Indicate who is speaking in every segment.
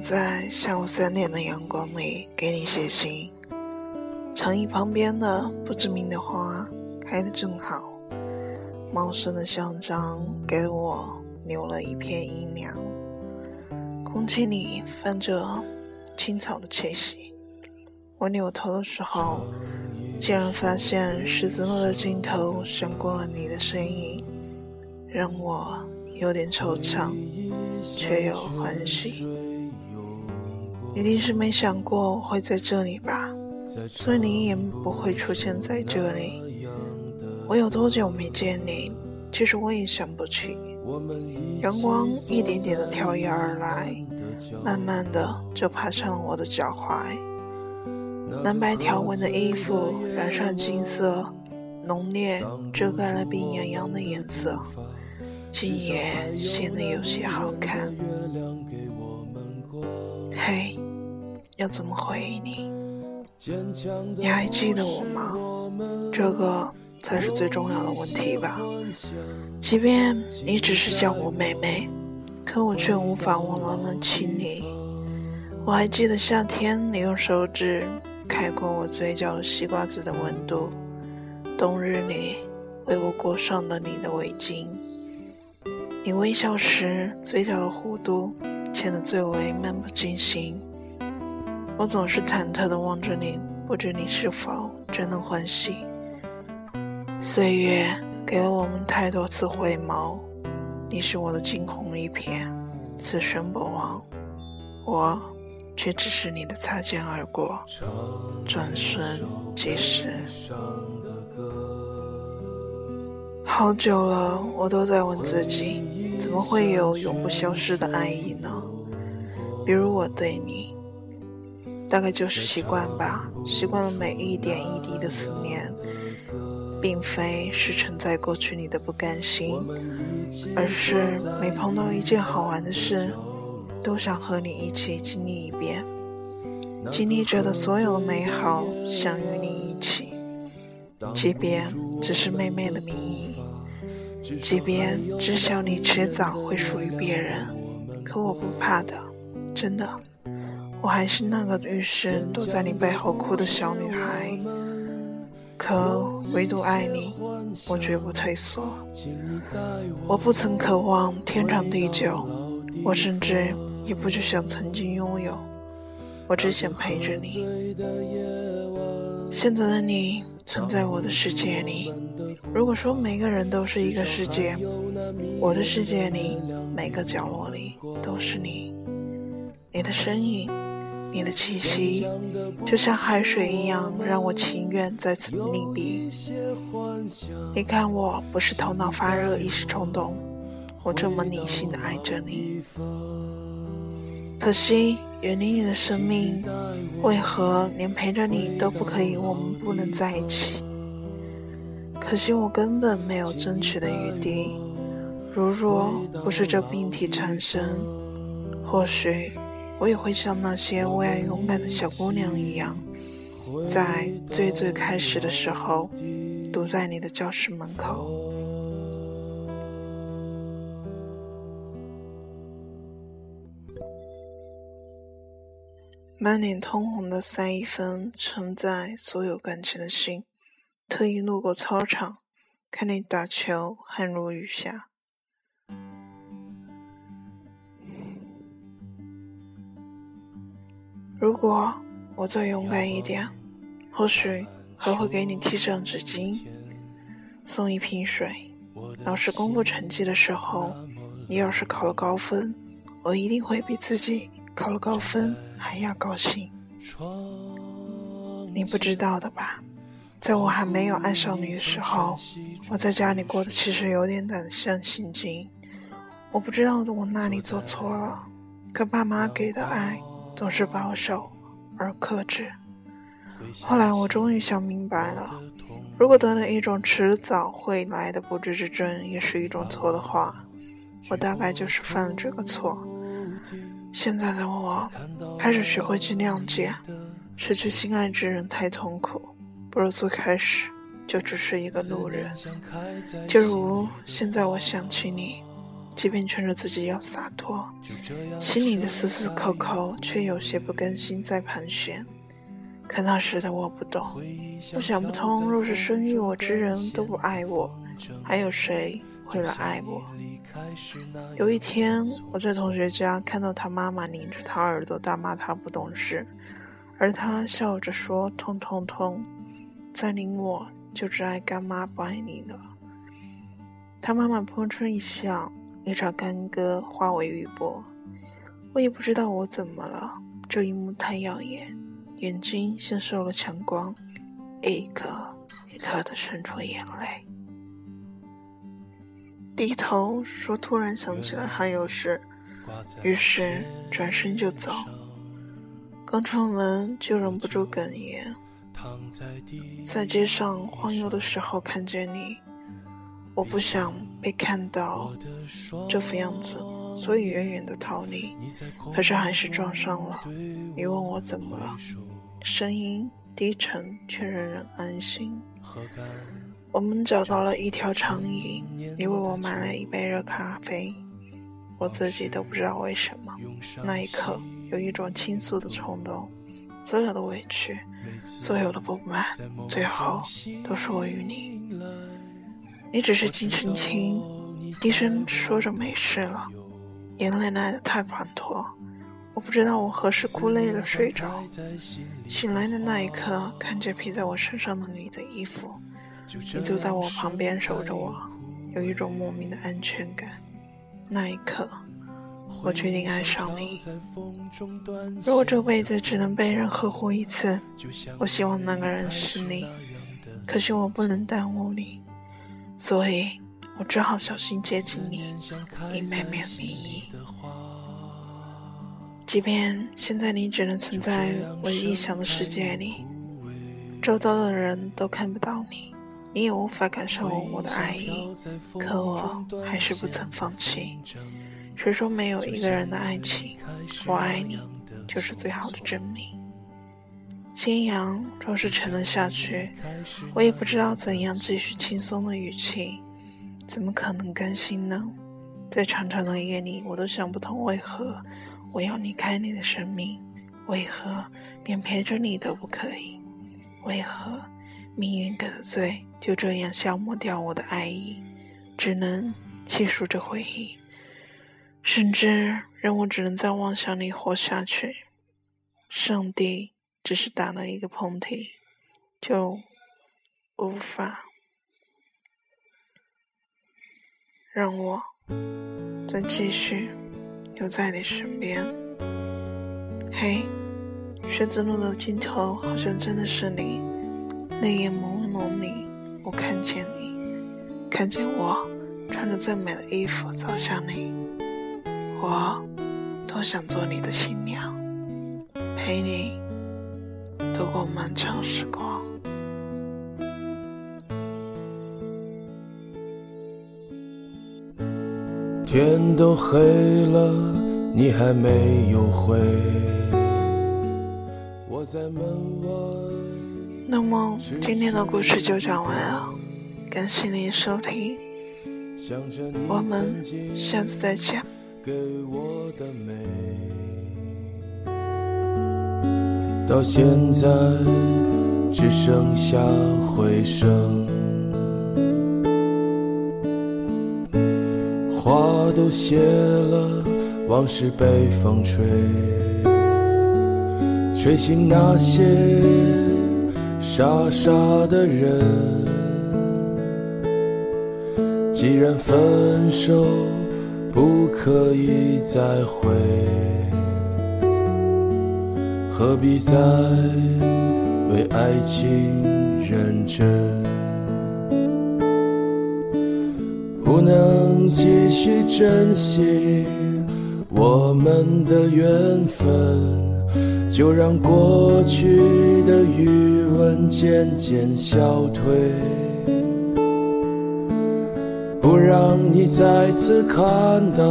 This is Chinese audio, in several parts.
Speaker 1: 在下午三点的阳光里给你写信。长椅旁边的不知名的花开得正好，茂盛的香樟给我留了一片阴凉。空气里泛着青草的气息。我扭头的时候，竟然发现十字路的尽头闪过了你的身影，让我有点惆怅，却又欢喜。一定是没想过会在这里吧，所以你也不会出现在这里。我有多久没见你？其实我也想不起。阳光一点点的跳跃而来，慢慢的就爬上了我的脚踝。蓝白条纹的衣服染上金色，浓烈遮盖了病怏怏的颜色，竟也显得有些好看。要怎么回应你？你还记得我吗？这个才是最重要的问题吧。即便你只是叫我妹妹，可我却无法忘了那亲你。我还记得夏天你用手指开过我嘴角的西瓜子的温度，冬日里为我裹上的你的围巾。你微笑时嘴角的弧度显得最为漫不经心。我总是忐忑地望着你，不知你是否真的欢喜。岁月给了我们太多次回眸，你是我的惊鸿一瞥，此生不忘。我却只是你的擦肩而过，转瞬即逝。好久了，我都在问自己，怎么会有永不消失的爱意呢？比如我对你。大概就是习惯吧，习惯了每一点一滴的思念，并非是承载过去你的不甘心，而是每碰到一件好玩的事，都想和你一起经历一遍，经历着的所有的美好，想与你一起，即便只是妹妹的名义，即便知晓你迟早会属于别人，可我不怕的，真的。我还是那个遇事躲在你背后哭的小女孩，可唯独爱你，我绝不退缩。我不曾渴望天长地久，我甚至也不去想曾经拥有，我只想陪着你。现在的你存在我的世界里。如果说每个人都是一个世界，我的世界里每个角落里都是你，你的身影。你的气息就像海水一样，让我情愿在此溺毙。你看，我不是头脑发热、一时冲动，我这么理性的爱着你。可惜，远离你的生命，为何连陪着你都不可以？我们不能在一起。可惜，我根本没有争取的余地。如若不是这病体缠身，或许……我也会像那些为爱勇敢的小姑娘一样，在最最开始的时候，堵在你的教室门口。满脸通红的三一分承载所有感情的心，特意路过操场，看你打球，汗如雨下。如果我再勇敢一点，或许还会给你递上纸巾，送一瓶水。老师公布成绩的时候，你要是考了高分，我一定会比自己考了高分还要高兴。你不知道的吧？在我还没有爱上你的时候，我在家里过得其实有点胆战心惊。我不知道我哪里做错了，可爸妈给的爱。总是保守而克制。后来我终于想明白了，如果得了一种迟早会来的不治之症，也是一种错的话，我大概就是犯了这个错。现在的我开始学会去谅解，失去心爱之人太痛苦，不如最开始就只是一个路人。就如现在我想起你，即便劝着自己要洒脱，心里的丝丝扣扣却有些不甘心在盘旋。可那时的我不懂，我想不通，若是生育我之人都不爱我，还有谁会来爱我？有一天，我在同学家看到他妈妈拧着他耳朵大骂他不懂事，而他笑着说：“痛痛痛，再拧我就只爱干妈不爱你了。”他妈妈扑哧一笑，一场干戈化为玉帛。我也不知道我怎么了，这一幕太耀眼。眼睛像受了强光，一颗一颗的渗出眼泪。低头说：“突然想起来还有事。”于是转身就走。刚出门就忍不住哽咽。在街上晃悠的时候看见你，我不想被看到这副样子，所以远远的逃离。可是还是撞上了。你问我怎么了？声音低沉，却让人安心。我们找到了一条长椅，你为我买了一杯热咖啡。我自己都不知道为什么，那一刻有一种倾诉的冲动。所有的委屈，所有的不满，最后都是我与你。你只是轻轻轻低声说着没事了，眼泪来得太滂沱。我不知道我何时哭累了睡着，醒来的那一刻，看见披在我身上的你的衣服，你就在我旁边守着我，有一种莫名的安全感。那一刻，我决定爱上你。如果这辈子只能被人呵护一次，我希望那个人是你。可惜我不能耽误你，所以我只好小心接近你，以免免迷意。即便现在你只能存在我臆想的世界里，周遭的人都看不到你，你也无法感受我的爱意，可我还是不曾放弃。谁说没有一个人的爱情？我爱你，就是最好的证明。心阳若是沉了下去，我也不知道怎样继续轻松的语气，怎么可能甘心呢？在长长的夜里，我都想不通为何。我要离开你的生命，为何连陪着你都不可以？为何命运给的罪就这样消磨掉我的爱意？只能细数着回忆，甚至让我只能在妄想里活下去。上帝只是打了一个喷嚏，就无法让我再继续。留在你身边。嘿，十字路的尽头好像真的是你，泪眼朦胧里，我看见你，看见我穿着最美的衣服走向你。我多想做你的新娘，陪你度过漫长时光。
Speaker 2: 天都黑了，你还没有回。我在门外。
Speaker 1: 那么今天的故事就讲完了，感谢您收听，我们下次再见。给我的美，
Speaker 2: 到现在只剩下回声。花都谢了，往事被风吹，吹醒那些傻傻的人。既然分手不可以再会，何必再为爱情认真？不能继续珍惜我们的缘分，就让过去的余温渐渐消退，不让你再次看到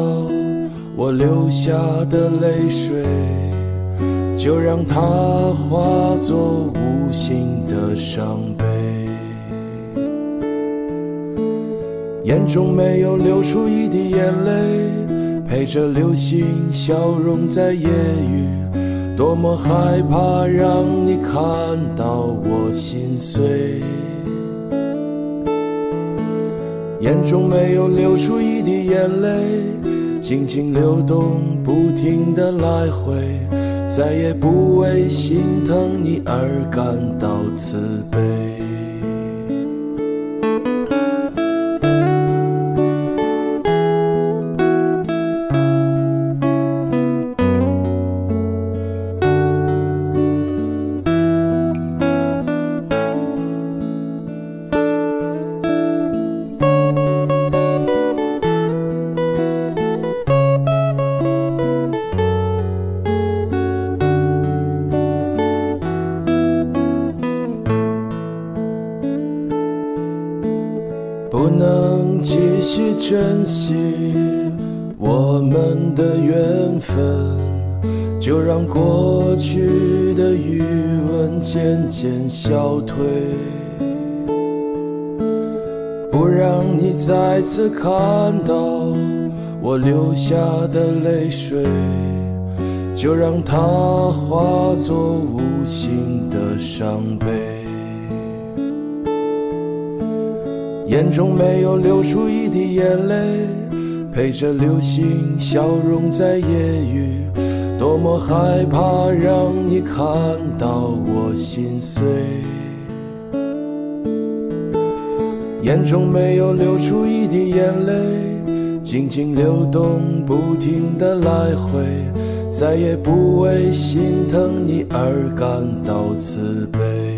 Speaker 2: 我流下的泪水，就让它化作无形的伤悲。眼中没有流出一滴眼泪，陪着流星消融在夜雨。多么害怕让你看到我心碎，眼中没有流出一滴眼泪，静静流动，不停的来回，再也不为心疼你而感到慈悲。不能继续珍惜我们的缘分，就让过去的余温渐渐消退，不让你再次看到我流下的泪水，就让它化作无形的伤悲。眼中没有流出一滴眼泪，陪着流星消融在夜雨。多么害怕让你看到我心碎。眼中没有流出一滴眼泪，静静流动，不停的来回，再也不为心疼你而感到自卑。